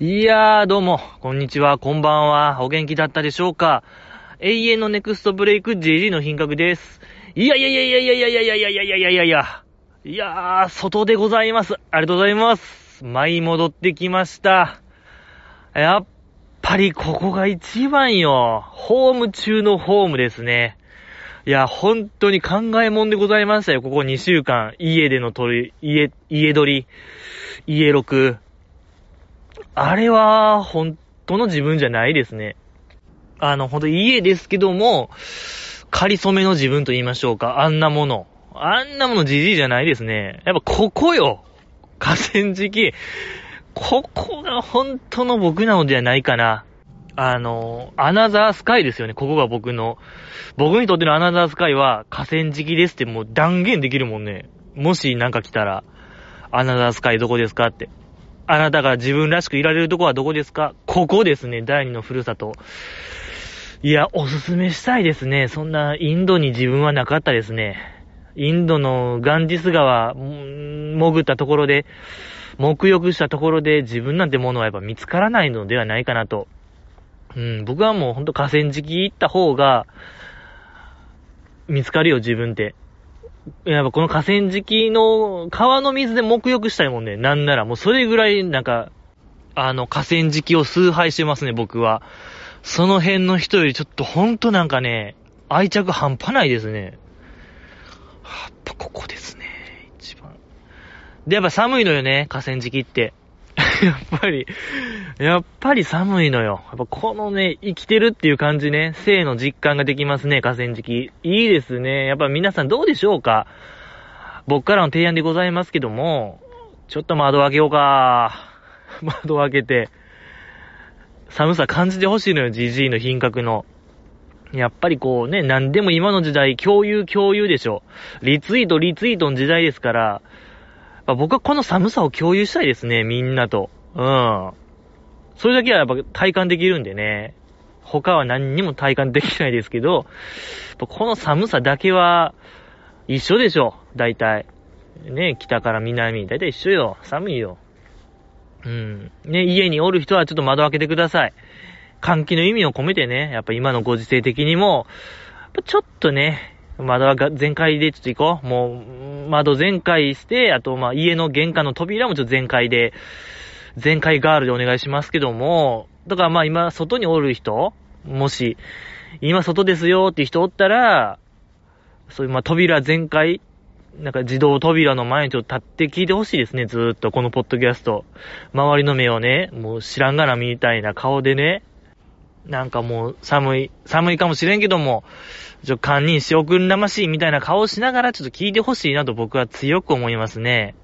いやー、どうも、こんにちは、こんばんは、お元気だったでしょうか？永遠のネクストブレイク JG の品格です。いやいやいやいやいやいやいやいやいやいやいやいやいやいや。ー、外でございます。ありがとうございます。舞い戻ってきました。やっぱりここが一番よ。ホーム中のホームですね。いや、本当に考えもんでございましたよ。ここ2週間。家での撮り、家、家撮り、家録。あれは、本当の自分じゃないですね。あの、ほんと家ですけども、仮染めの自分と言いましょうか。あんなもの。あんなものじじいじゃないですね。やっぱここよ。河川敷。ここが本当の僕なのではないかな。あの、アナザースカイですよね。ここが僕の。僕にとってのアナザースカイは河川敷ですってもう断言できるもんね。もしなんか来たら、アナザースカイどこですかって。あなたが自分らしくいられるとこはどこですか？ここですね。第二のふるさと。いや、おすすめしたいですね。そんな、インドに自分はなかったですね。インドのガンジス川、潜ったところで、沐浴したところで自分なんてものはやっぱ見つからないのではないかなと。うん、僕はもうほんと河川敷行った方が、見つかるよ、自分って。やっぱこの河川敷の川の水で沐浴したいもんね。なんならもうそれぐらいなんか、あの河川敷を崇拝してますね、僕は。その辺の人よりちょっとほんとなんかね、愛着半端ないですね。やっぱここですね、一番。で、やっぱ寒いのよね、河川敷って。やっぱり、やっぱり寒いのよ。やっぱこのね、生きてるっていう感じね、性の実感ができますね、河川敷。いいですね。やっぱ皆さんどうでしょうか？僕からの提案でございますけども、ちょっと窓開けようか。窓開けて、寒さ感じてほしいのよ、GG の品格の。やっぱりこうね、何でも今の時代、共有共有でしょ。リツイートリツイートの時代ですから、僕はこの寒さを共有したいですね、みんなと。うん。それだけはやっぱ体感できるんでね。他は何にも体感できないですけど、この寒さだけは一緒でしょ、大体。ね、北から南、大体一緒よ。寒いよ。うん。ね、家におる人はちょっと窓開けてください。換気の意味を込めてね、やっぱ今のご時世的にも、ちょっとね、窓は全開でちょっと行こう。もう、窓全開して、あと、ま、家の玄関の扉もちょっと全開で、全開ガールでお願いしますけども、だからま今、外におる人もし、今外ですよって人おったら、そういうま扉全開、なんか自動扉の前にちょっと立って聞いてほしいですね、ずーっと、このポッドキャスト。周りの目をね、もう知らんがなみたいな顔でね、なんかもう寒い、寒いかもしれんけども、ちょ、堪忍しおくんらましいみたいな顔をしながらちょっと聞いてほしいなと僕は強く思いますね。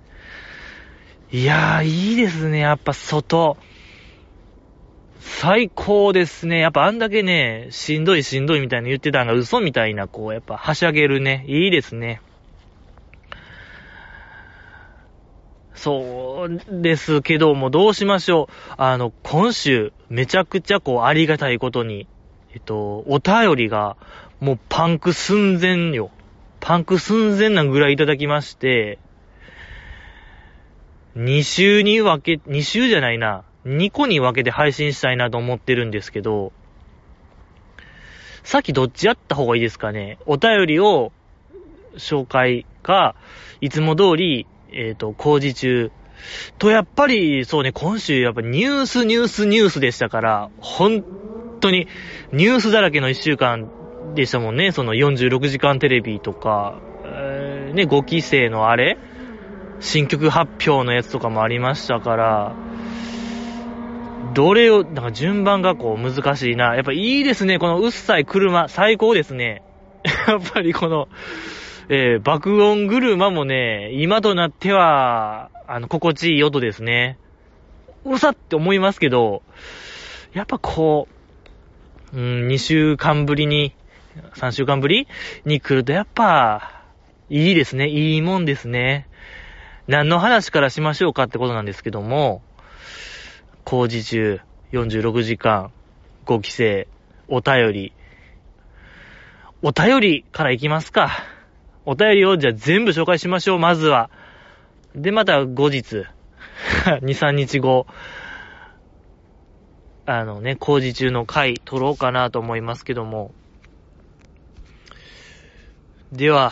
いやー、いいですね、やっぱ外。最高ですね。やっぱあんだけね、しんどいしんどいみたいな言ってたのが嘘みたいな、こう、やっぱはしゃげるね。いいですね。そうですけども、どうしましょう。あの、今週、めちゃくちゃこう、ありがたいことに、えっと、お便りが、もうパンク寸前よ。パンク寸前なぐらいいただきまして、2週に分け、2週じゃないな、2個に分けて配信したいなと思ってるんですけど、さっきどっちやった方がいいですかね。お便りを紹介か、いつも通り、えっ、ー、と、工事中。と、やっぱり、そうね、今週やっぱニュース、ニュース、ニュースでしたから、本当にニュースだらけの一週間でしたもんね。その46時間テレビとか、えー、ね、5期生のあれ新曲発表のやつとかもありましたから、どれを、なんか順番がこう難しいな。やっぱいいですね、このうっさい車、最高ですね。やっぱりこの、えー、爆音車もね、今となっては、あの、心地いい音ですね。うるさって思いますけど、やっぱこう、うん、2週間ぶりに、3週間ぶりに来るとやっぱ、いいですね。いいもんですね。何の話からしましょうかってことなんですけども、工事中、46時間、5期生、お便り。お便りからいきますか。お便りをじゃあ全部紹介しましょう、まずは。で、また後日、2、3日後、あのね、工事中の回撮ろうかなと思いますけども。では、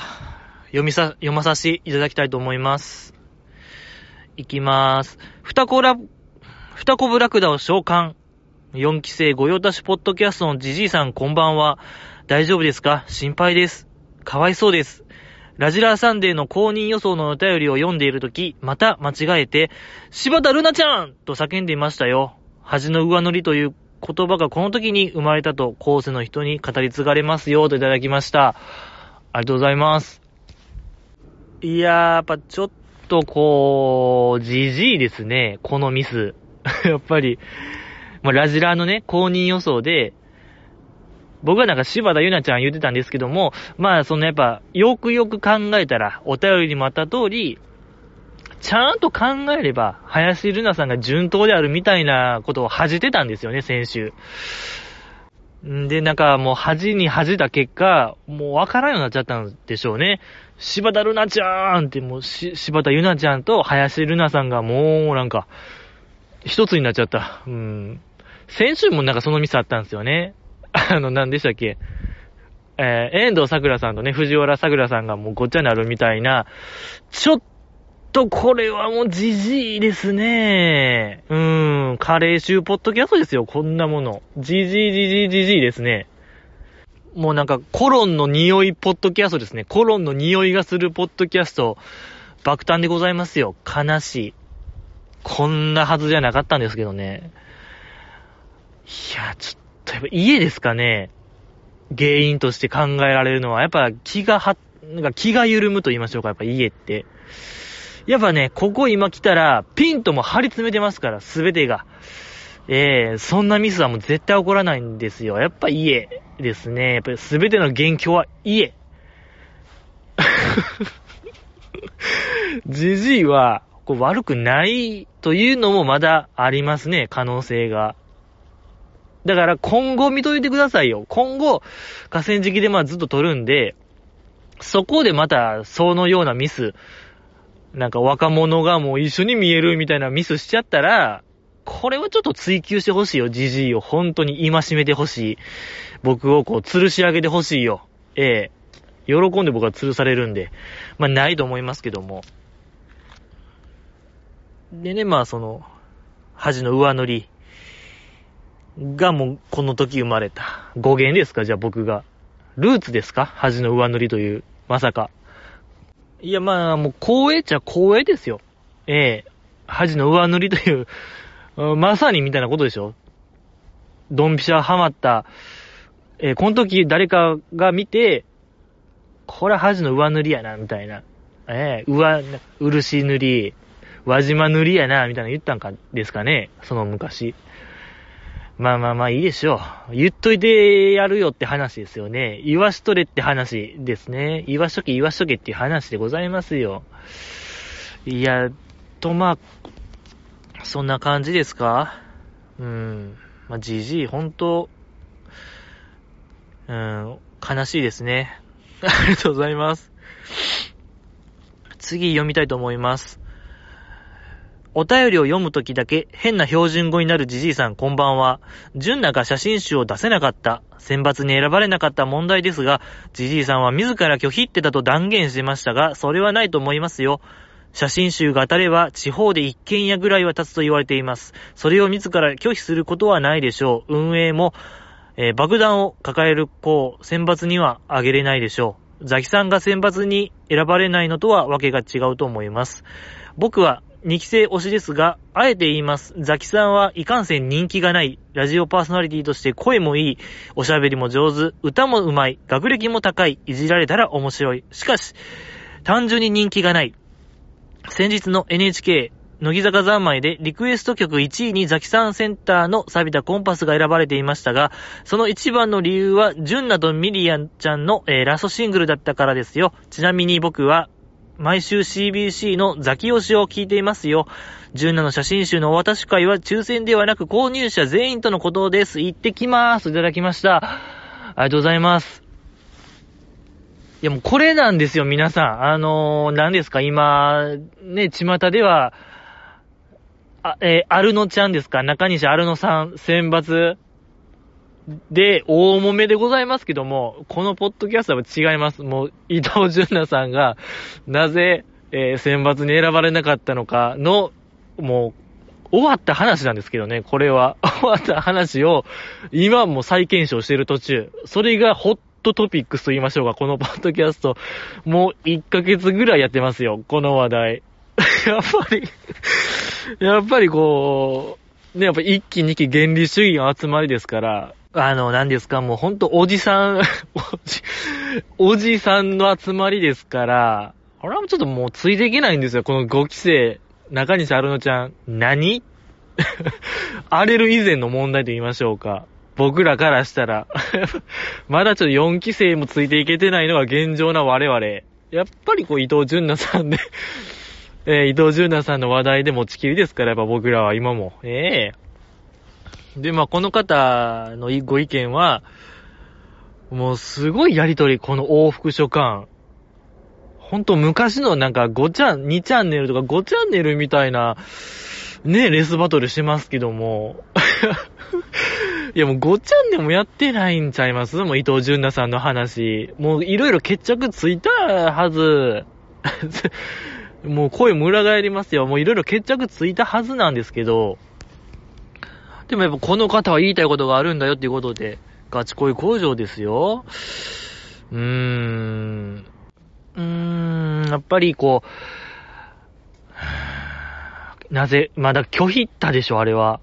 読みさ、読まさせていただきたいと思います。いきまーす。ふたこら、ふたこぶラクダを召喚。4期生御用達ポッドキャストのじじいさんこんばんは。大丈夫ですか？心配です。かわいそうです。ラジラーサンデーの公認予想のお便りを読んでいるとき、また間違えて、柴田ルナちゃんと叫んでいましたよ。恥の上乗りという言葉がこの時に生まれたと、後世の人に語り継がれますよ、といただきました。ありがとうございます。いやー、やっぱちょっとこう、じじいですね、このミス。やっぱり、まあ、ラジラーのね、公認予想で、僕はなんか柴田ゆなちゃん言ってたんですけども、まあそのやっぱ、よくよく考えたら、お便りにもあった通り、ちゃんと考えれば、林瑠奈さんが順当であるみたいなことを恥じてたんですよね、先週。で、なんかもう恥に恥じた結果、もうわからんようになっちゃったんでしょうね。柴田瑠奈ちゃんってもうし、柴田ゆなちゃんと林瑠奈さんがもうなんか、一つになっちゃった。うん。先週もなんかそのミスあったんですよね。あの、何でしたっけえー、遠藤桜さんとね、藤原桜さんがもうごっちゃになるみたいな、ちょっとこれはもうじじいですね。うーん、カレー臭ポッドキャストですよ、こんなもの。じじいじじいじじいですね。もうなんかコロンの匂いポッドキャストですね。コロンの匂いがするポッドキャスト、爆誕でございますよ。悲しい。こんなはずじゃなかったんですけどね。いや、ちょっとやっぱ家ですかね。原因として考えられるのは、やっぱ気がは、なんか気が緩むと言いましょうか、やっぱ家って。やっぱね、ここ今来たら、ピンとも張り詰めてますから、すべてが。ええー、そんなミスはもう絶対起こらないんですよ。やっぱ家ですね。やっぱりすべての元凶は家。じじいは、こう悪くないというのもまだありますね、可能性が。だから今後見といてくださいよ。今後、河川敷でまあずっと撮るんで、そこでまたそのようなミス、なんか若者がもう一緒に見えるみたいなミスしちゃったら、これはちょっと追求してほしいよ、じじいを。本当に今しめてほしい。僕をこう、吊るし上げてほしいよ。ええ喜んで僕は吊るされるんで。まあ、ないと思いますけども。でね、まあ、その、恥の上乗りがもう、この時生まれた。語源ですか？じゃあ僕が。ルーツですか？恥の上乗りという。まさか。いや、まあ、もう、光栄っちゃ光栄ですよ。ええ恥の上塗りという、まさにみたいなことでしょドンピシャハマった、えー、この時誰かが見て、これは恥の上塗りやな、みたいな。ええー、上、漆塗り、輪島塗りやな、みたいな言ったんか、ですかね、その昔。まあまあまあいいでしょう。言っといてやるよって話ですよね。言わしとれって話ですね。言わしとけ言わしとけっていう話でございますよ。いや、とまあ、そんな感じですか？うん。まあ、じじい、ほんと、うん、悲しいですね。ありがとうございます。次読みたいと思います。お便りを読むときだけ変な標準語になるじじいさんこんばんは。純奈が写真集を出せなかった。選抜に選ばれなかった問題ですが、じじいさんは自ら拒否ってたと断言しましたが、それはないと思いますよ。写真集が当たれば地方で一軒家ぐらいは立つと言われています。それを自ら拒否することはないでしょう。運営も、えー、爆弾を抱える子を選抜にはあげれないでしょう。ザキさんが選抜に選ばれないのとはわけが違うと思います。僕は2期生推しですが、あえて言います。ザキさんはいかんせん人気がない、ラジオパーソナリティとして声もいい、おしゃべりも上手、歌も上手い、学歴も高い、いじられたら面白い。しかし、単純に人気がない。先日の NHK、乃木坂三昧でリクエスト曲1位にザキさんセンターの錆びたコンパスが選ばれていましたが、その一番の理由は、ジュンナとミリアンちゃんの、えー、ラストシングルだったからですよ。ちなみに僕は、毎週 CBC のザキ推しを聞いていますよ。17写真集のお渡し会は抽選ではなく購入者全員とのことです。行ってきまーす。いただきました。ありがとうございます。いやもうこれなんですよ、皆さん。あのー、何ですか、今、ね、巷では、あ、えー、アルノちゃんですか？中西アルノさん、選抜で、大揉めでございますけども、このポッドキャストは違います。もう、伊藤淳奈さんが、なぜ、えー、選抜に選ばれなかったのかの、もう、終わった話なんですけどね、これは。終わった話を、今も再検証している途中。それがホットトピックスと言いましょうか、このポッドキャスト。もう1ヶ月ぐらいやってますよ、この話題。やっぱりやっぱりこう、ね、やっぱ一期二期原理主義の集まりですから、あの、何ですか、もうほんとおじさん おじ、おじさんの集まりですから、俺はちょっともうついていけないんですよ、この5期生。中西アルノちゃん。何？荒れる以前の問題と言いましょうか。僕らからしたら まだちょっと4期生もついていけてないのが現状な我々。やっぱりこう伊藤淳奈さんでえ、伊藤淳奈さんの話題で持ちきりですから、やっぱ僕らは今も。ええー、で、まあ、この方のご意見は、もうすごいやりとり、この往復書簡。ほんと昔のなんか5チャン、2チャンネルとか5チャンネルみたいな、ね、レースバトルしてますけども。いやもう5チャンネルもやってないんちゃいます？もう伊藤淳奈さんの話。もういろいろ決着ついたはず。もう声も裏返りますよ。もういろいろ決着ついたはずなんですけど、でもやっぱこの方は言いたいことがあるんだよっていうことで、ガチ恋工場ですよ。うーん。うーん、やっぱりこう、なぜ、まだ拒否ったでしょ、あれは。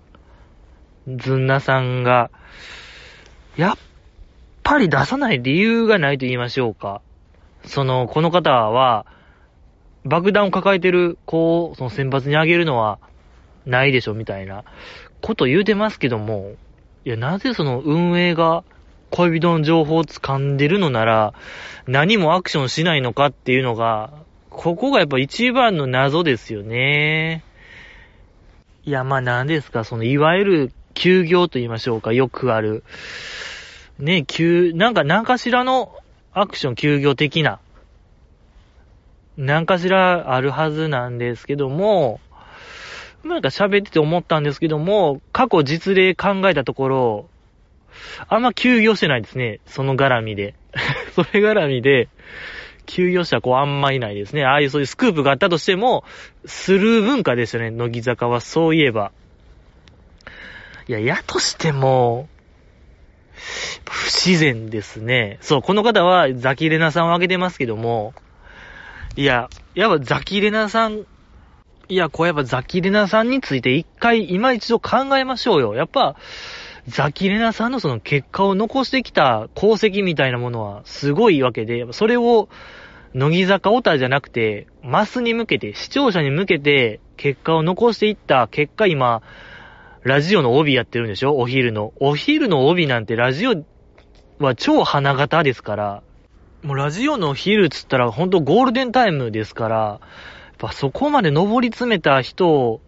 ずんなさんが。やっぱり出さない理由がないと言いましょうか。その、この方は、爆弾を抱えてる子をその選抜にあげるのはないでしょみたいなこと言うてますけども、いや、なぜその運営が恋人の情報を掴んでるのなら、何もアクションしないのかっていうのが、ここがやっぱ一番の謎ですよね。いや、まあ何ですか、そのいわゆる休業と言いましょうか、よくある。ね、休、なんか何かしらのアクション休業的な何かしらあるはずなんですけども、なんか喋ってて思ったんですけども、過去実例考えたところ、あんま休業してないですね。その絡みで。それ絡みで、休業者こうあんまいないですね。ああいうそういうスクープがあったとしても、スルー文化でしたね。乃木坂はそういえば。いや、やとしても、不自然ですね。そう、この方はザキレナさんを挙げてますけども、いや、やっぱザキレナさん、いや、こうやっぱザキレナさんについて一回、今一度考えましょうよ。やっぱ、ザキレナさんのその結果を残してきた功績みたいなものはすごいわけで、それを、乃木坂オタじゃなくて、マスに向けて、視聴者に向けて、結果を残していった結果今、ラジオの帯やってるんでしょ？お昼の。お昼の帯なんてラジオは超花形ですから、もうラジオの昼つったらほんとゴールデンタイムですから、ぱそこまで登り詰めた人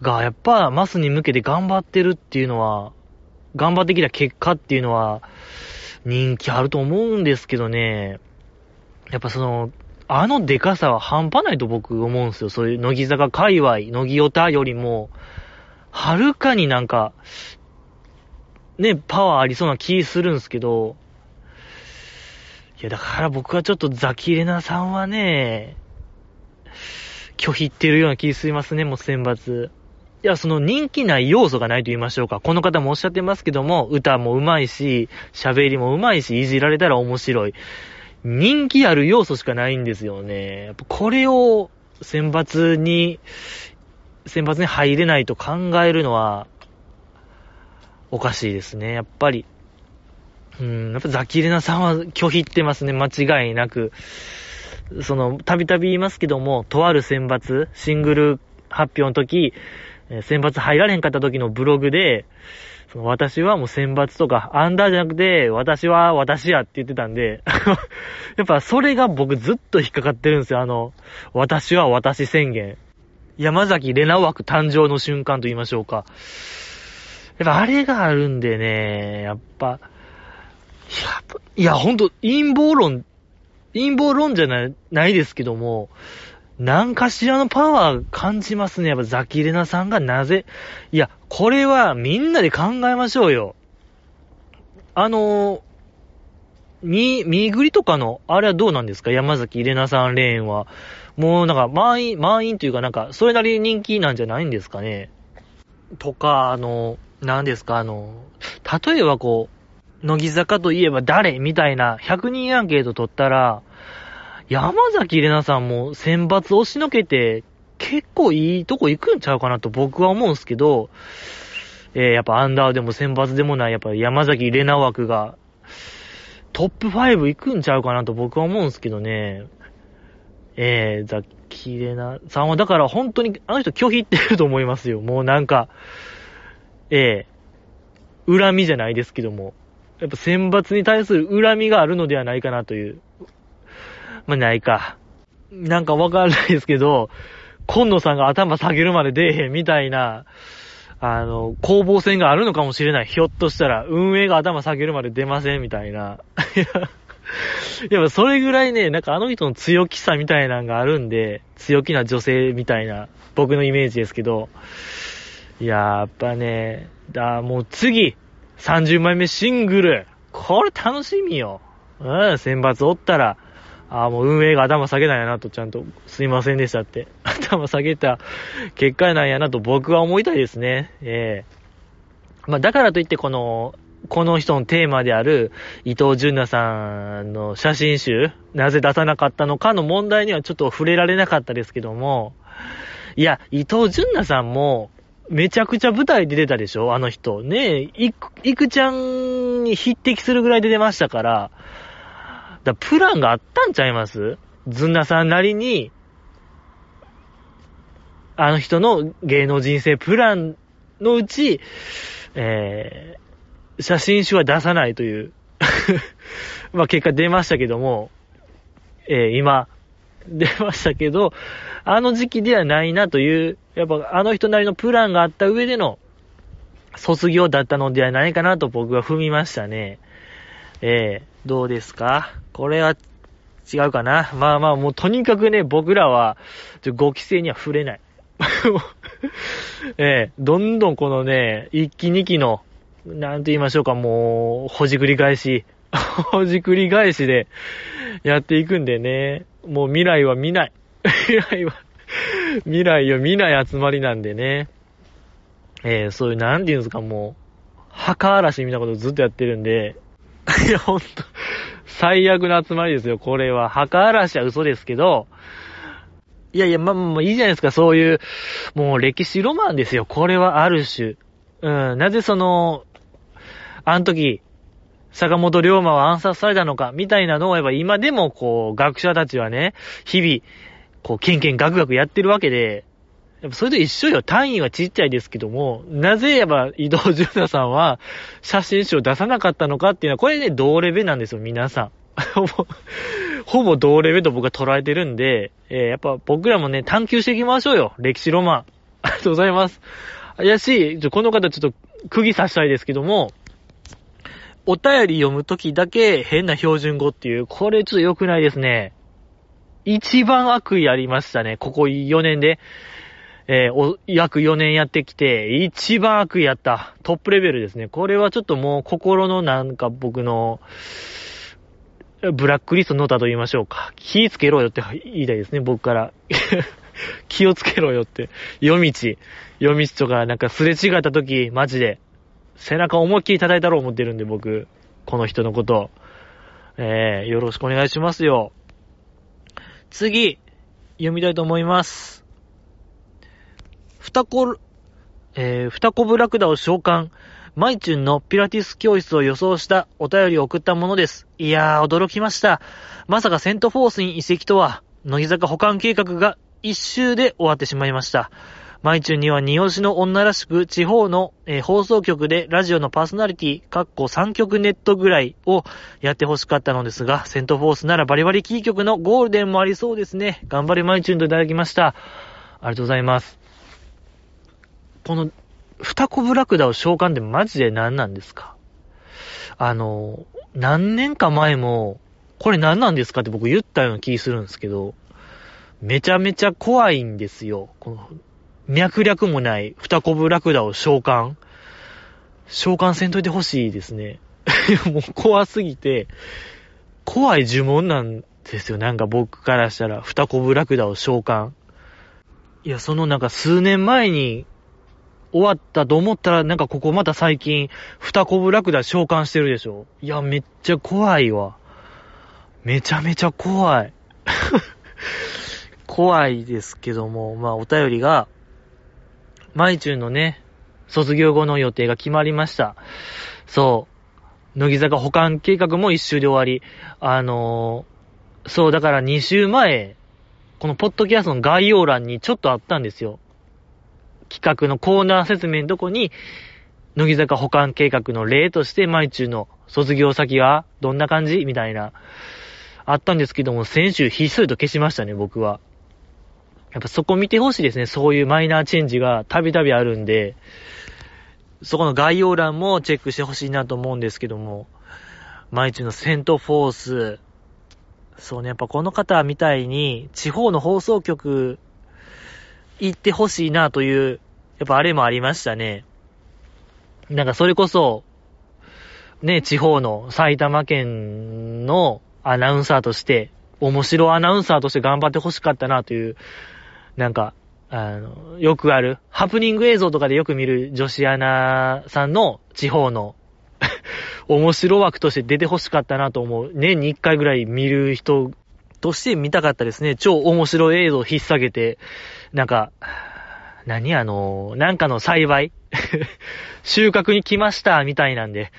がやっぱマスに向けて頑張ってるっていうのは、頑張ってきた結果っていうのは人気あると思うんですけどね、やっぱその、あのデカさは半端ないと僕思うんですよ。そういう乃木坂界隈、乃木オタよりも、はるかになんか、ね、パワーありそうな気するんですけど、いや、だから僕はちょっとザキレナさんはね、拒否ってるような気すいますね、もう選抜。いや、その人気ない要素がないと言いましょうか。この方もおっしゃってますけども、歌も上手いし、喋りも上手いし、いじられたら面白い。人気ある要素しかないんですよね。やっぱこれを選抜に、選抜に入れないと考えるのは、おかしいですね。やっぱり、うん、やっぱザキレナさんは拒否ってますね、間違いなく。その、たびたび言いますけども、とある選抜、シングル発表の時、選抜入られんかった時のブログで、その私はもう選抜とか、アンダーじゃなくて、私は私やって言ってたんで やっぱそれが僕ずっと引っかかってるんですよ。あの、私は私宣言。山崎レナ枠誕生の瞬間と言いましょうか。やっぱあれがあるんでね、やっぱ、いや、いや、ほんと、陰謀論、陰謀論じゃない、ないですけども、何かしらのパワー感じますね。やっぱザキレナさんがなぜ。いや、これはみんなで考えましょうよ。あのみ、みぐりとかの、あれはどうなんですか？山崎レナさんレーンは。もうなんか満員、満員というかなんか、それなりに人気なんじゃないんですかね？とか、あの、何ですか、あの、例えばこう、乃木坂といえば誰みたいな100人アンケート取ったら、山崎玲奈さんも選抜押しのけて、結構いいとこ行くんちゃうかなと僕は思うんすけど、えー、やっぱアンダーでも選抜でもない、やっぱ山崎玲奈枠が、トップ5行くんちゃうかなと僕は思うんすけどね。えー、ザキレナさんは、だから本当にあの人拒否ってると思いますよ。もうなんか、えー、恨みじゃないですけども。やっぱ選抜に対する恨みがあるのではないかなというまあ、ないか。なんかわかんないですけど、今野さんが頭下げるまで出えへんみたいな、あの、攻防戦があるのかもしれない。ひょっとしたら、運営が頭下げるまで出ませんみたいな。い やっぱそれぐらいね、なんかあの人の強気さみたいなのがあるんで、強気な女性みたいな、僕のイメージですけど、いややっぱね、だ、もう次、30枚目シングル、これ楽しみよ。うん、選抜おったら、ああ、もう運営が頭下げないやなと、ちゃんと、すいませんでしたって。頭下げた結果なんやなと僕は思いたいですね。ええー、まあ、だからといってこの、この人のテーマである伊藤淳奈さんの写真集、なぜ出さなかったのかの問題にはちょっと触れられなかったですけども、いや、伊藤淳奈さんも、めちゃくちゃ舞台で出たでしょ？あの人。ねえ、いく、いくちゃんに匹敵するぐらいで出ましたから、だプランがあったんちゃいます？ずんなさんなりに、あの人の芸能人生プランのうち、えー、写真集は出さないという。まあ結果出ましたけども、えー、今、出ましたけど、あの時期ではないなという、やっぱあの人なりのプランがあった上での卒業だったのではないかなと僕は踏みましたね。えー、どうですか？これは違うかな？まあまあもうとにかくね、僕らは、ご規制には触れない。えー、どんどんこのね、一期二期の、なんて言いましょうか、もう、ほじくり返し、ほじくり返しでやっていくんでね、もう未来は見ない。未来は、未来を見ない集まりなんでね。えー、そういう、なんて言うんですか、もう、墓嵐みたいなことずっとやってるんで、いや、ほんと、最悪な集まりですよ、これは。墓嵐は嘘ですけど、いやいや、まあ、まあ、いいじゃないですか、そういう、もう歴史ロマンですよ、これはある種。うん、なぜその、あの時、坂本龍馬は暗殺されたのか、みたいなのをやっぱ今でもこう、学者たちはね、日々、こう、ケンケンガクガクやってるわけで、やっぱそれと一緒よ。単位はちっちゃいですけども、なぜやっぱ伊藤淳太さんは写真集を出さなかったのかっていうのは、これね、同レベなんですよ、皆さん。ほぼ、同レベと僕は捉えてるんで、えー、やっぱ僕らもね、探求していきましょうよ。歴史ロマン。ありがとうございます。やしい、この方ちょっと釘刺したいですけども、お便り読むときだけ変な標準語っていう、これちょっと良くないですね。一番悪意ありましたね、ここ4年で。えー、お、約4年やってきて、一番悪意やった。トップレベルですね。これはちょっともう心のなんか僕の、ブラックリストノータと言いましょうか。気つけろよって言いたいですね、僕から。気をつけろよって。夜道。夜道とかなんかすれ違った時、マジで。背中思いっきり叩いたろう思ってるんで、僕。この人のこと。えー、よろしくお願いしますよ。次、読みたいと思います。ふたこ、えー、ふたこぶラクダを召喚。マイチュンのピラティス教室を予想したお便りを送ったものです。いやー、驚きました。まさかセントフォースに移籍とは、乃木坂保管計画が一周で終わってしまいました。マイチュンには二押しの女らしく、地方の、えー、放送局でラジオのパーソナリティ、かっこ3曲ネットぐらいをやってほしかったのですが、セントフォースならバリバリキー局のゴールデンもありそうですね。頑張れマイチュンといただきました。ありがとうございます。この、二子ブラクダを召喚ってマジで何なんですか？あの、何年か前も、これ何なんですかって僕言ったような気するんですけど、めちゃめちゃ怖いんですよ。この、脈略もない二コブラクダを召喚。召喚せんといてほしいですね。もう怖すぎて、怖い呪文なんですよ。なんか僕からしたら、二コブラクダを召喚。いや、そのなんか数年前に終わったと思ったら、なんかここまた最近、二コブラクダ召喚してるでしょ。いや、めっちゃ怖いわ。めちゃめちゃ怖い。怖いですけども、まあお便りが、マイチュンのね、卒業後の予定が決まりました。そう。乃木坂保管計画も一周で終わり、あのー、そう、だから2週前、このポッドキャストの概要欄にちょっとあったんですよ。企画のコーナー説明のとこに、乃木坂保管計画の例として、マイチューの卒業先はどんな感じみたいな、あったんですけども、先週ひっそりと消しましたね、僕は。やっぱそこ見てほしいですね。そういうマイナーチェンジがたびたびあるんで、そこの概要欄もチェックしてほしいなと思うんですけども、毎日のセントフォース、そうね、やっぱこの方みたいに、地方の放送局行ってほしいなという、やっぱあれもありましたね。なんかそれこそ、ね、地方の埼玉県のアナウンサーとして、面白アナウンサーとして頑張ってほしかったなという、なんか、あの、よくある、ハプニング映像とかでよく見る女子アナさんの地方の 面白枠として出てほしかったなと思う。年に一回ぐらい見る人として見たかったですね。超面白い映像を引っ提げて、なんか、何あの、なんかの幸い 収穫に来ましたみたいなんで。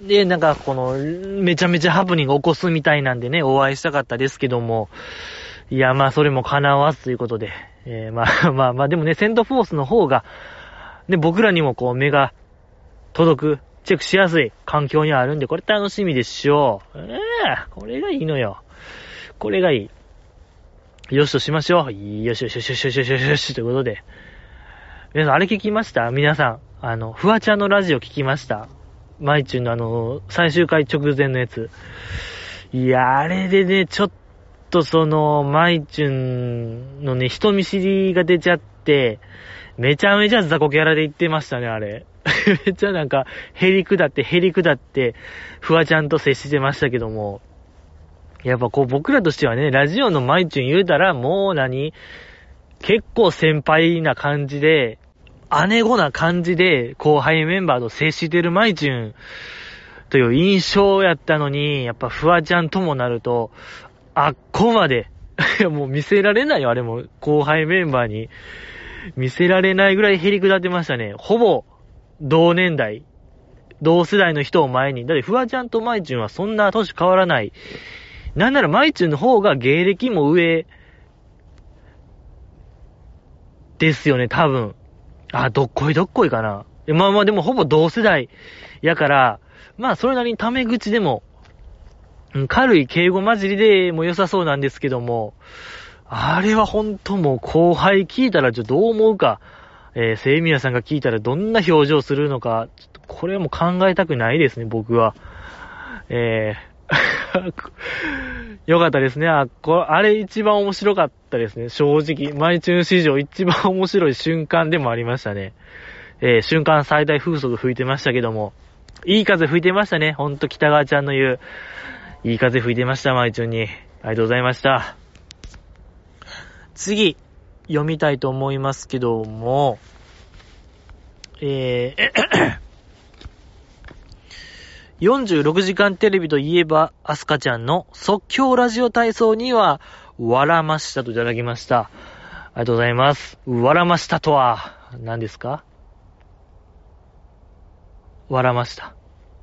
で、なんかこの、めちゃめちゃハプニング起こすみたいなんでね、お会いしたかったですけども、いや、まあそれも叶わずということで、えー、まあ まあまあ、でもね、セントフォースの方が、ね、僕らにもこう目が届く、チェックしやすい環境にあるんで、これ楽しみでしょう。ええー、これがいいのよ。これがいい。よしとしましょう。よしよしよしよしよしよしよしよしということで。皆さん、あれ聞きました？皆さん。あの、フワちゃんのラジオ聞きました？マイチュンのあの、最終回直前のやつ。いや、あれでね、ちょっととその、マイチュンのね、人見知りが出ちゃって、めちゃめちゃ雑魚キャラで言ってましたね、あれ。めっちゃなんか、ヘリ下って、ヘリ下って、フワちゃんと接してましたけども、やっぱこう僕らとしてはね、ラジオのマイチュン言うたら、もう何結構先輩な感じで、姉子な感じで後輩メンバーと接してるマイチュンという印象やったのに、やっぱフワちゃんともなると、あっこまで、もう見せられないよ、あれも。後輩メンバーに。見せられないぐらいヘリ下ってましたね。ほぼ、同年代、同世代の人を前に。だって、フワちゃんとマイチュンはそんな年変わらない。なんならマイチュンの方が芸歴も上、ですよね、多分。あ、どっこいどっこいかな。まあまあでもほぼ同世代やから、まあそれなりにタメ口でも、軽い敬語混じりでも良さそうなんですけども、あれは本当もう後輩聞いたらちょっとどう思うか、えー、セイミヤさんが聞いたらどんな表情するのか、ちょっとこれはもう考えたくないですね、僕は。えー よかったですね。あ、こあれ一番面白かったですね。正直。マイチューン史上一番面白い瞬間でもありましたね。えー、瞬間最大風速吹いてましたけども。いい風吹いてましたね。ほんと北川ちゃんの言う。いい風吹いてました、マイチューンに。ありがとうございました。次、読みたいと思いますけども、えー、46時間テレビといえば、アスカちゃんの即興ラジオ体操には、わらましたといただきました。ありがとうございます。わらましたとは、何ですか？わらました。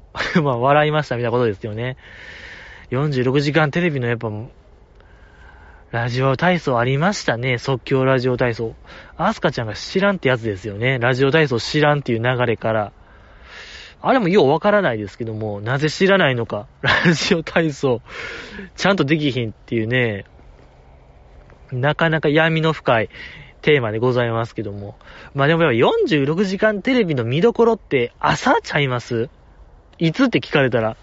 まあ、笑いましたみたいなことですよね。46時間テレビのやっぱ、ラジオ体操ありましたね。即興ラジオ体操。アスカちゃんが知らんってやつですよね。ラジオ体操知らんっていう流れから。あれもようわからないですけども、なぜ知らないのか。ラジオ体操、ちゃんとできひんっていうね、なかなか闇の深いテーマでございますけども。まあでもやっぱ46時間テレビの見どころって朝ちゃいます？いつって聞かれたら、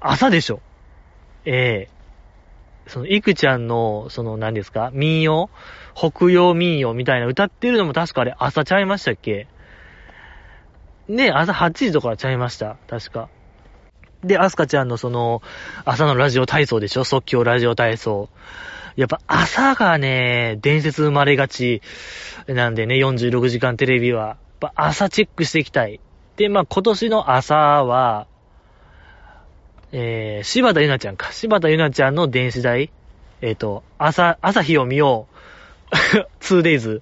朝でしょ。ええその、いくちゃんの、その、何ですか？民謡？北洋民謡みたいな歌ってるのも確かあれ朝ちゃいましたっけ？ね、朝8時とかちゃいました。確か。で、アスカちゃんのその、朝のラジオ体操でしょ？即興ラジオ体操。やっぱ朝がね、伝説生まれがちなんでね、46時間テレビは。やっぱ朝チェックしていきたい。で、まあ今年の朝は、えー、柴田ゆなちゃんか。柴田ゆなちゃんの電子代。えっ、ー、と、朝、朝日を見よう。2days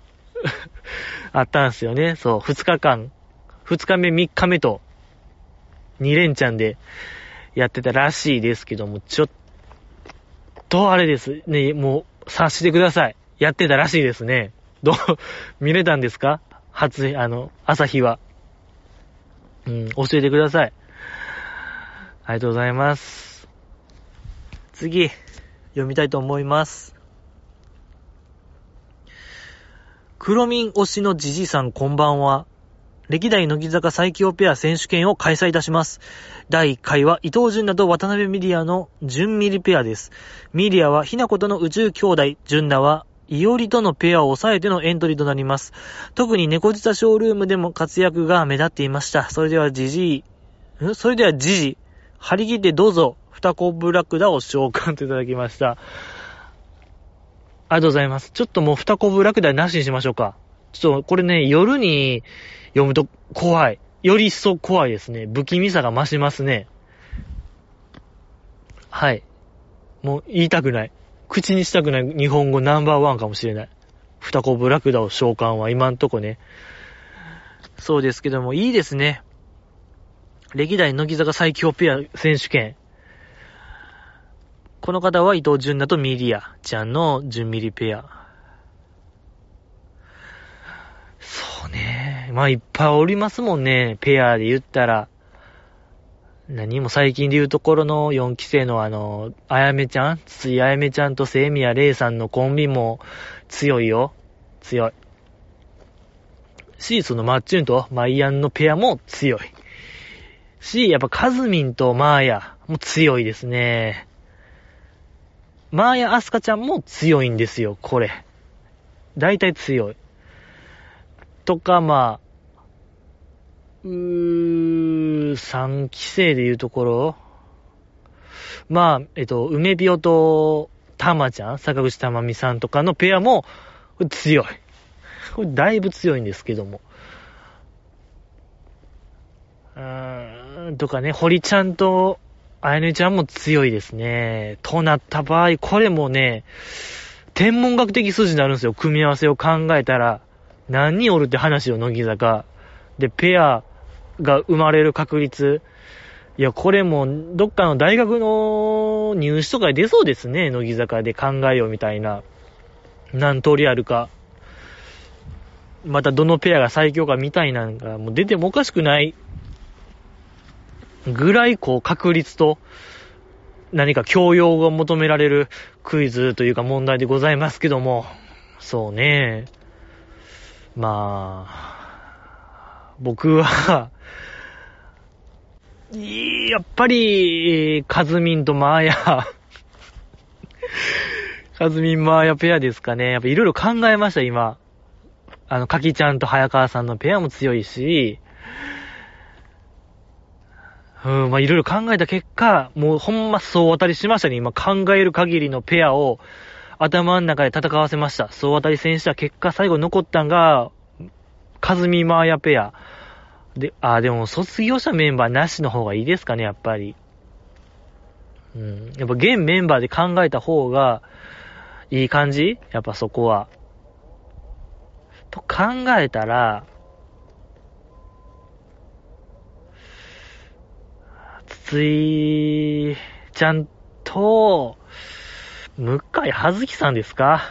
あったんすよね。そう、2日間。2日目、3日目と、2連チャンでやってたらしいですけども、ちょっとあれですね、もう察してください。やってたらしいですね。どう、見れたんですか？初、あの、朝日は。うん、教えてください。ありがとうございます。次、読みたいと思います。黒民推しのじじさんこんばんは。歴代乃木坂最強ペア選手権を開催いたします。第1回は伊藤純奈と渡辺ミリアの純ミリペアです。ミリアはひなことの宇宙兄弟、純奈はイオリとのペアを抑えてのエントリーとなります。特に猫舌ショールームでも活躍が目立っていました。それではジジイ、ん？それではジジ、張り切ってどうぞ、二コブラクダを召喚といただきました。ありがとうございます。ちょっともう二コブラクダなしにしましょうか。ちょっとこれね、夜に読むと怖い。より一層怖いですね。不気味さが増しますね。はい。もう言いたくない。口にしたくない日本語ナンバーワンかもしれない。二子ブラクダを召喚は今んとこね。そうですけども、いいですね。歴代乃木坂最強ペア選手権。この方は伊藤純奈とミリアちゃんの純ミリペア。そうね。まあいっぱいおりますもんね。ペアで言ったら。何も最近で言うところの4期生のあの、あやめちゃん？ついあやめちゃんとセイミヤレイさんのコンビも強いよ。強い。シースのマッチュンとマイアンのペアも強い。し、やっぱカズミンとマーヤも強いですね。マーヤアスカちゃんも強いんですよ、これ。大体強い。とか、まあ、うー、3期生でいうところ、まあ、えっと、梅ビオとたまちゃん、坂口たまみさんとかのペアも強い。これだいぶ強いんですけども。うーん、とかね、堀ちゃんとあやねちゃんも強いですね。となった場合、これもね、天文学的数字になるんですよ。組み合わせを考えたら。何人おるって話よ、乃木坂。で、ペアが生まれる確率。いや、これも、どっかの大学の入試とかで出そうですね、乃木坂で考えようみたいな。何通りあるか。またどのペアが最強かみたいなのが、もう出てもおかしくないぐらい、こう、確率と、何か教養が求められるクイズというか問題でございますけども、そうね。まあ、僕はやっぱり、カズミンとマーヤカズミンマーヤペアですかね。やっぱいろいろ考えました、今。あの、カキちゃんと早川さんのペアも強いし、うん、まあいろいろ考えた結果、もうほんま総当たりしましたね。今考える限りのペアを頭の中で戦わせました。総当たり戦した結果、最後残ったんが、カズミマーヤペア。で、あ、でも卒業者メンバーなしの方がいいですかね、やっぱり。うん。やっぱ現メンバーで考えた方がいい感じ？やっぱそこは。と考えたら、ついちゃんと、向井はずきさんですか？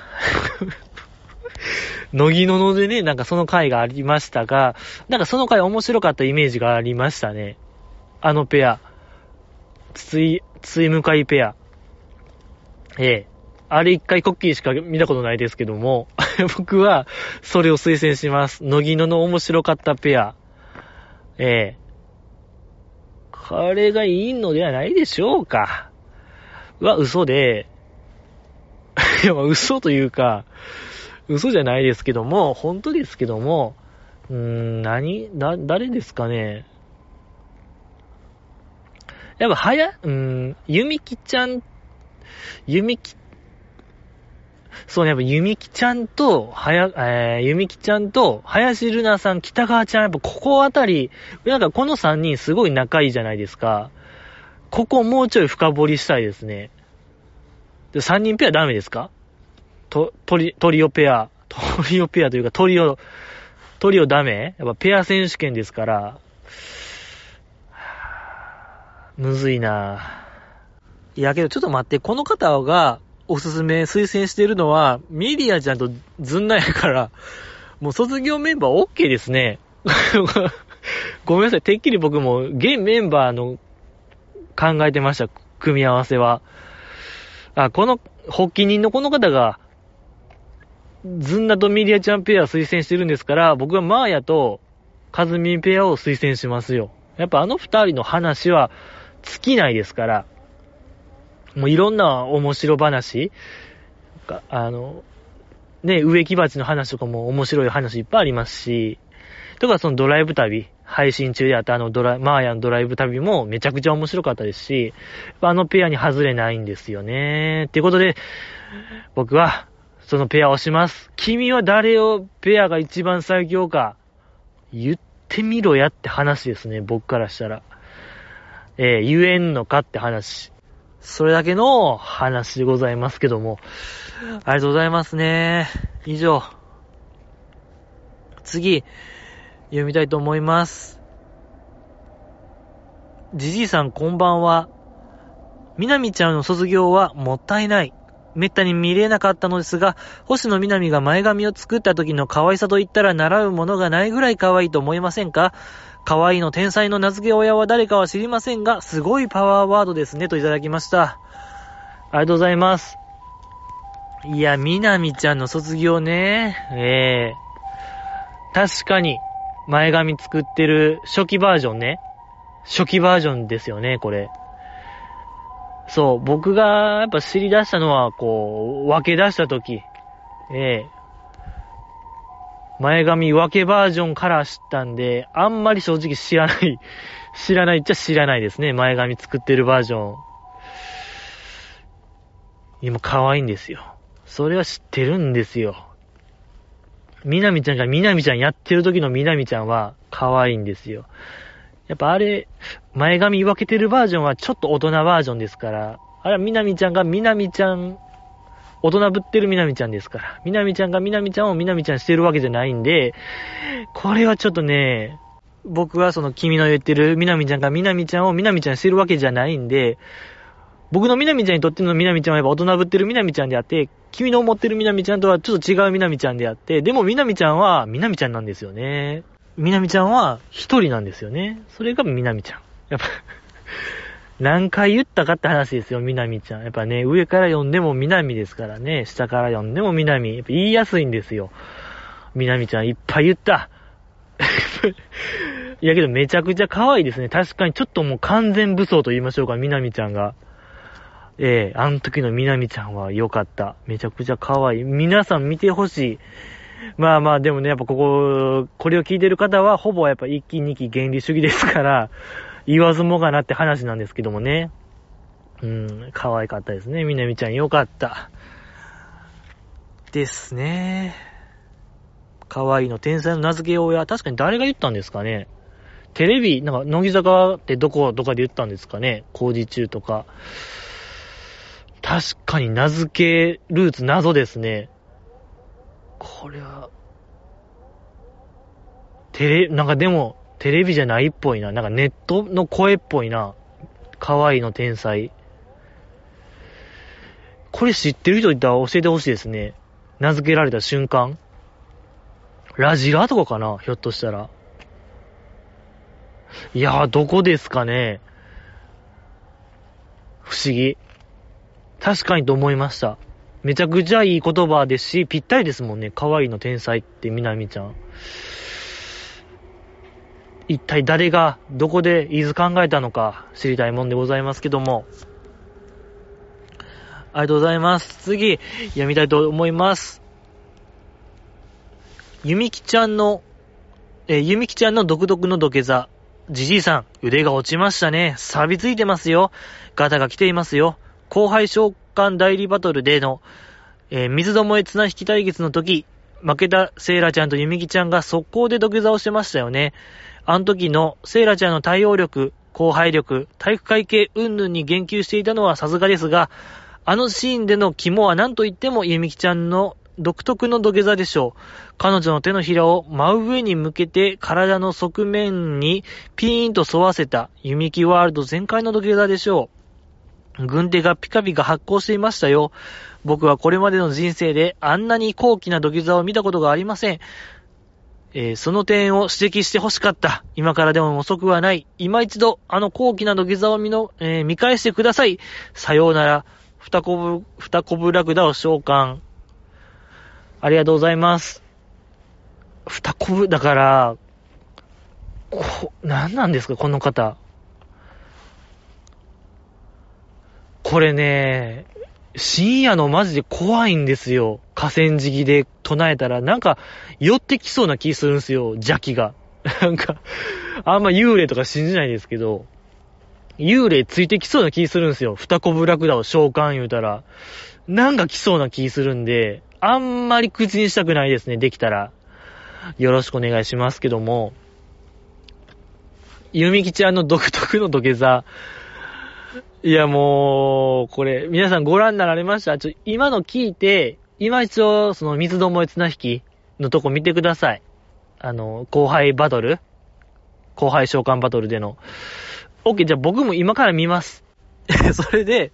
乃木ののでね、なんかその回がありましたが、なんかその回面白かったイメージがありましたね。あのペア。つい、つい向かいペア。ええ。あれ一回コッキーしか見たことないですけども、僕はそれを推薦します。乃木のの面白かったペア。ええ。これがいいのではないでしょうか。は嘘で、いや、嘘というか、嘘じゃないですけども、本当ですけども、うーん、何だ、誰ですかね。やっぱ、はや、うーん、ゆみきちゃん、ゆみき、そうね、やっぱゆみきちゃんと、はや、えー、ゆみきちゃんと、林るなさん、北川ちゃん、やっぱここあたり、なんかこの3人すごい仲いいじゃないですか。ここもうちょい深掘りしたいですね。で、3人ペアダメですか？と、トリ、トリオペア。トリオペアというかトリオ、トリオダメ？やっぱペア選手権ですから、むずいなぁいやけどちょっと待って、この方がおすすめ推薦してるのは、ミリアちゃんとズンナやから、もう卒業メンバー OK ですね。ごめんなさい、てっきり僕も現メンバーの考えてました、組み合わせは。あ、この、発起人のこの方が、ズンナとミリアちゃんペア推薦してるんですから、僕はマーヤとカズミンペアを推薦しますよ。やっぱあの二人の話は尽きないですから、もういろんな面白話、あの、ね、植木鉢の話とかも面白い話いっぱいありますし、とかそのドライブ旅、配信中であったあのドラ、マーヤのドライブ旅もめちゃくちゃ面白かったですし、あのペアに外れないんですよね。っていうことで、僕は、そのペアをします。君は誰をペアが一番最強か、言ってみろやって話ですね、僕からしたら。えー、言えんのかって話。それだけの話でございますけども。ありがとうございますね。以上。次。読みたいと思います。じじいさんこんばんは。みなみちゃんの卒業はもったいない。めったに見れなかったのですが、星野みなみが前髪を作った時の可愛さと言ったら習うものがないぐらい可愛いと思いませんか？可愛いの天才の名付け親は誰かは知りませんが、すごいパワーワードですね、といただきました。ありがとうございます。いや、みなみちゃんの卒業ね。ええー、確かに、前髪作ってる初期バージョンね。初期バージョンですよね、これ。そう、僕がやっぱ知り出したのは、こう、分け出したとき。ええ前髪分けバージョンから知ったんで、あんまり正直知らない、知らないっちゃ知らないですね。前髪作ってるバージョン。今可愛いんですよ。それは知ってるんですよ。みなみちゃんがみなみちゃんやってる時のみなみちゃんは可愛いんですよ。やっぱあれ、前髪分けてるバージョンはちょっと大人バージョンですから、あれはみなみちゃんがみなみちゃん、大人ぶってるみなみちゃんですから、みなみちゃんがみなみちゃんをみなみちゃんしてるわけじゃないんで、これはちょっとね、僕はその君の言ってるみなみちゃんがみなみちゃんをみなみちゃんしてるわけじゃないんで、僕のみなみちゃんにとってのみなみちゃんはやっぱ大人ぶってるみなみちゃんであって、君の思ってるみなみちゃんとはちょっと違うみなみちゃんであって、でもみなみちゃんはみなみちゃんなんですよね。みなみちゃんは一人なんですよね。それがみなみちゃん。やっぱ何回言ったかって話ですよ、みなみちゃん。やっぱね、上から読んでもみなみですからね、下から読んでもみなみ。やっぱ言いやすいんですよ。みなみちゃんいっぱい言った。いやけどめちゃくちゃ可愛いですね。確かにちょっともう完全武装と言いましょうか、みなみちゃんが。ええー、あの時のみなみちゃんは良かった。めちゃくちゃ可愛い。皆さん見てほしい。まあまあ、でもね、やっぱここ、これを聞いてる方は、ほぼやっぱ一期二期原理主義ですから、言わずもがなって話なんですけどもね。うん、可愛かったですね。みなみちゃん良かった。ですね。可愛いの天才の名付け親。確かに誰が言ったんですかね。テレビ、なんか、乃木坂ってどこ、どかで言ったんですかね。工事中とか。確かに名付けルーツ謎ですね。これは、テレ、なんかでも、テレビじゃないっぽいな。なんかネットの声っぽいな。可愛いの天才。これ知ってる人いたら教えてほしいですね。名付けられた瞬間。ラジラとかかなひょっとしたら。いやー、どこですかね不思議。確かにと思いました。めちゃくちゃいい言葉ですし、ぴったりですもんね。可愛いの天才ってみなみちゃん。一体誰が、どこで、いず考えたのか知りたいもんでございますけども。ありがとうございます。次、読みたいと思います。ゆみきちゃんの、えーゆみきちゃんの独特の土下座。じじいさん、腕が落ちましたね。錆びついてますよ。ガタが来ていますよ。後輩召喚代理バトルでの、えー水どもえ綱引き対決の時、負けたセイラちゃんとゆみきちゃんが速攻で土下座をしてましたよね。あの時のセイラちゃんの対応力、後輩力、体育会系云々に言及していたのはさすがですが、あのシーンでの肝は何と言ってもゆみきちゃんの独特の土下座でしょう。彼女の手のひらを真上に向けて体の側面にピーンと沿わせたゆみきワールド全開の土下座でしょう。軍手がピカピカ発光していましたよ。僕はこれまでの人生であんなに高貴な土下座を見たことがありません。えーその点を指摘して欲しかった。今からでも遅くはない。今一度、あの高貴な土下座を見の、えー見返してください。さようなら。二コブ、二コブラクダを召喚。ありがとうございます。二コブ、だから、こ、なんなんですか、この方。これね、深夜のマジで怖いんですよ。河川敷で唱えたら、なんか、寄ってきそうな気するんですよ、邪気が。なんか、あんま幽霊とか信じないですけど、幽霊ついてきそうな気するんですよ。二コブラクダを召喚言うたら。なんか来そうな気するんで、あんまり口にしたくないですね、できたら。よろしくお願いしますけども、ゆみきちゃんの独特の土下座、いやもう、これ、皆さんご覧になられました？ちょ、今の聞いて、今一応、その水どもえ綱引きのとこ見てください。あの、後輩バトル？後輩召喚バトルでの。OK、じゃあ僕も今から見ます。それで、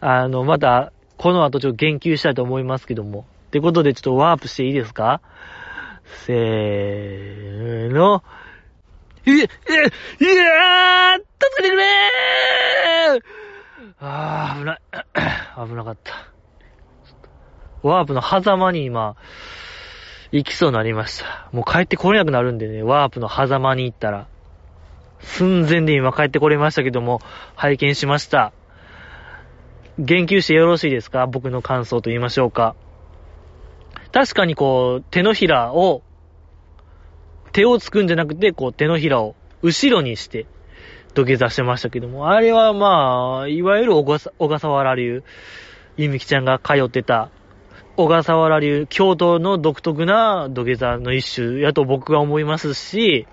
あの、また、この後ちょっと言及したいと思いますけども。ってことでちょっとワープしていいですか？せーの。いえ、いえ、いやー助けてくれーあー、危ない。危なかった。ワープの狭間に今、行きそうになりました。もう帰ってこれなくなるんでね、ワープの狭間に行ったら。寸前で今帰ってこれましたけども、拝見しました。言及してよろしいですか？僕の感想と言いましょうか。確かにこう、手のひらを、手をつくんじゃなくて、こう、手のひらを後ろにして、土下座してましたけども、あれはまあ、いわゆる小笠原流、ゆみきちゃんが通ってた、小笠原流、京都の独特な土下座の一種やと僕は思いますし、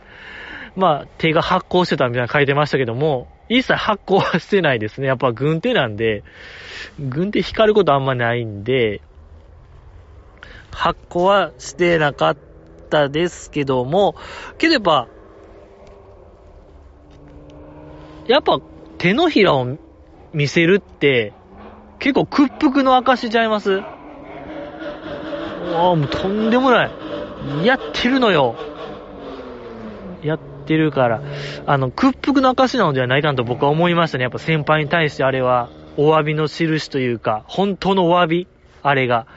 まあ、手が発光してたみたいなの書いてましたけども、一切発光はしてないですね。やっぱ軍手なんで、軍手光ることあんまないんで、発光はしてなかったですけども、けどやっぱ、やっぱ手のひらを見せるって、結構屈服の証しちゃいます？ああ、もうとんでもない。やってるのよ。やってるから。あの、屈服の証なのではないかなと僕は思いましたね。やっぱ先輩に対してあれは、お詫びの印というか、本当のお詫びあれが。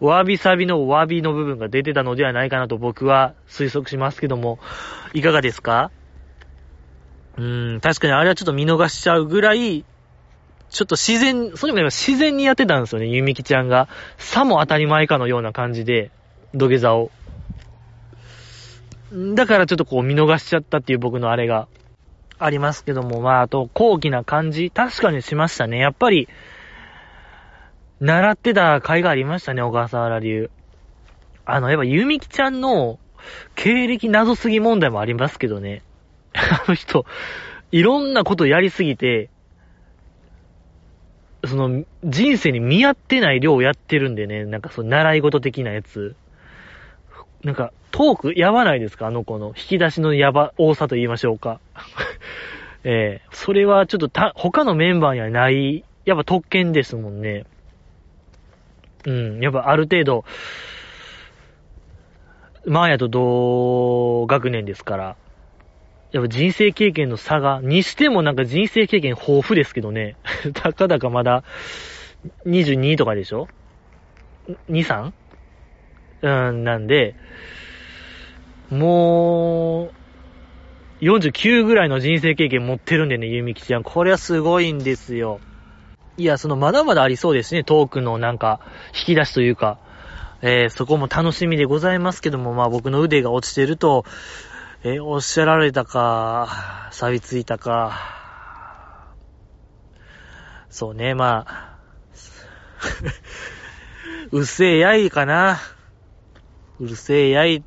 わびさびのわびの部分が出てたのではないかなと僕は推測しますけども、いかがですか？うーん、確かにあれはちょっと見逃しちゃうぐらい、ちょっと自然、それも自然にやってたんですよね、ゆみきちゃんが。さも当たり前かのような感じで、土下座を。だからちょっとこう見逃しちゃったっていう僕のあれがありますけども、まああと高貴な感じ、確かにしましたね。やっぱり、習ってた回がありましたね、小笠原流。あの、やっぱゆみきちゃんの経歴謎すぎ問題もありますけどね。あの人、いろんなことやりすぎて、その、人生に見合ってない量をやってるんでね、なんかその習い事的なやつ。なんか、トークやばないですか？あの子の。引き出しのやば、多さと言いましょうか。ええそれはちょっと、他のメンバーにはない、やっぱ特権ですもんね。うん、やっぱある程度、マーヤと同学年ですから、やっぱ人生経験の差が、にしてもなんか人生経験豊富ですけどね。たかだかまだ、22とかでしょ ?2、3? うん、なんで、もう、49ぐらいの人生経験持ってるんでね、ゆみきちゃん。これはすごいんですよ。いや、その、まだまだありそうですね、トークのなんか、引き出しというか、えー、そこも楽しみでございますけども、まあ僕の腕が落ちてると、えー、おっしゃられたか、錆びついたか、そうね、まあ、うっせえやいかな。うるせえやいっ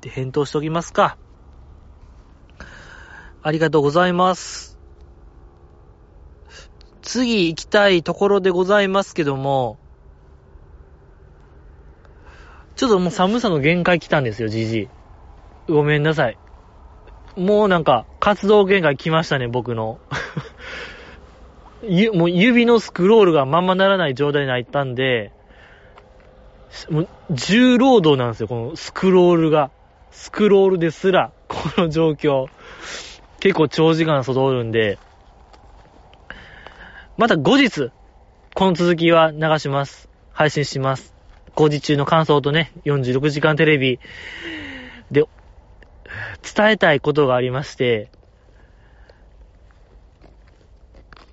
て返答しときますか。ありがとうございます。次行きたいところでございますけども、ちょっともう寒さの限界来たんですよ、じじい。ごめんなさい。もうなんか、活動限界来ましたね、僕の。ゆ、もう指のスクロールがまんまならない状態になったんで、もう、重労働なんですよ、このスクロールが。スクロールですら、この状況。結構長時間外おるんで、また後日、この続きは流します。配信します。工事中の感想とね、46時間テレビで、伝えたいことがありまして、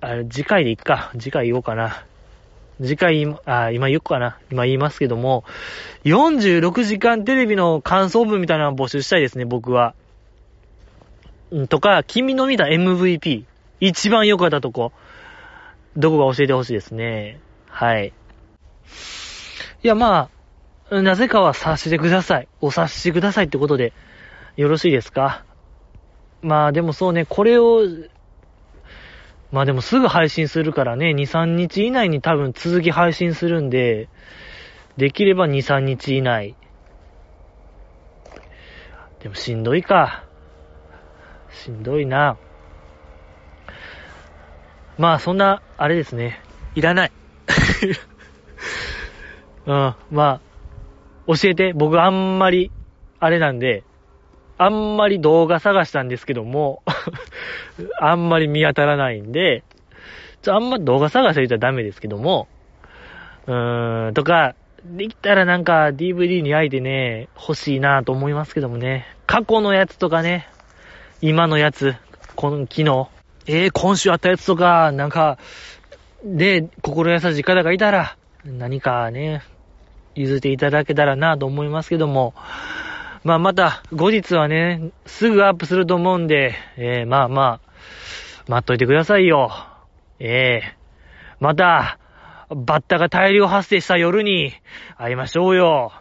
あれ、次回でいっか。次回言おうかな。次回、あ、今言おうかな。今言いますけども、46時間テレビの感想文みたいなのを募集したいですね、僕は。とか、君の見た MVP。一番良かったとこ。どこか教えてほしいですね。はい。いや、まあ、なぜかは察してください。お察しくださいってことで、よろしいですか？まあでもそうね、これを、まあでもすぐ配信するからね、2、3日以内に多分続き配信するんで、できれば2、3日以内。でもしんどいか。しんどいな。まあ、そんな、あれですね。いらない。うん、まあ、教えて。僕あんまり、あれなんで、あんまり動画探したんですけども あんまり見当たらないんで、ちょ、あんま動画探したら言ったらダメですけども、うーん、とか、できたらなんか DVD に焼いてね、欲しいなと思いますけどもね。過去のやつとかね、今のやつ、この、昨日、えー、今週あったやつとか、なんか、で、心優しい方がいたら、何かね、譲っていただけたらなと思いますけども、まあまた、後日はね、すぐアップすると思うんで、えー、まあまあ、待っといてくださいよ。ええー、また、バッタが大量発生した夜に会いましょうよ。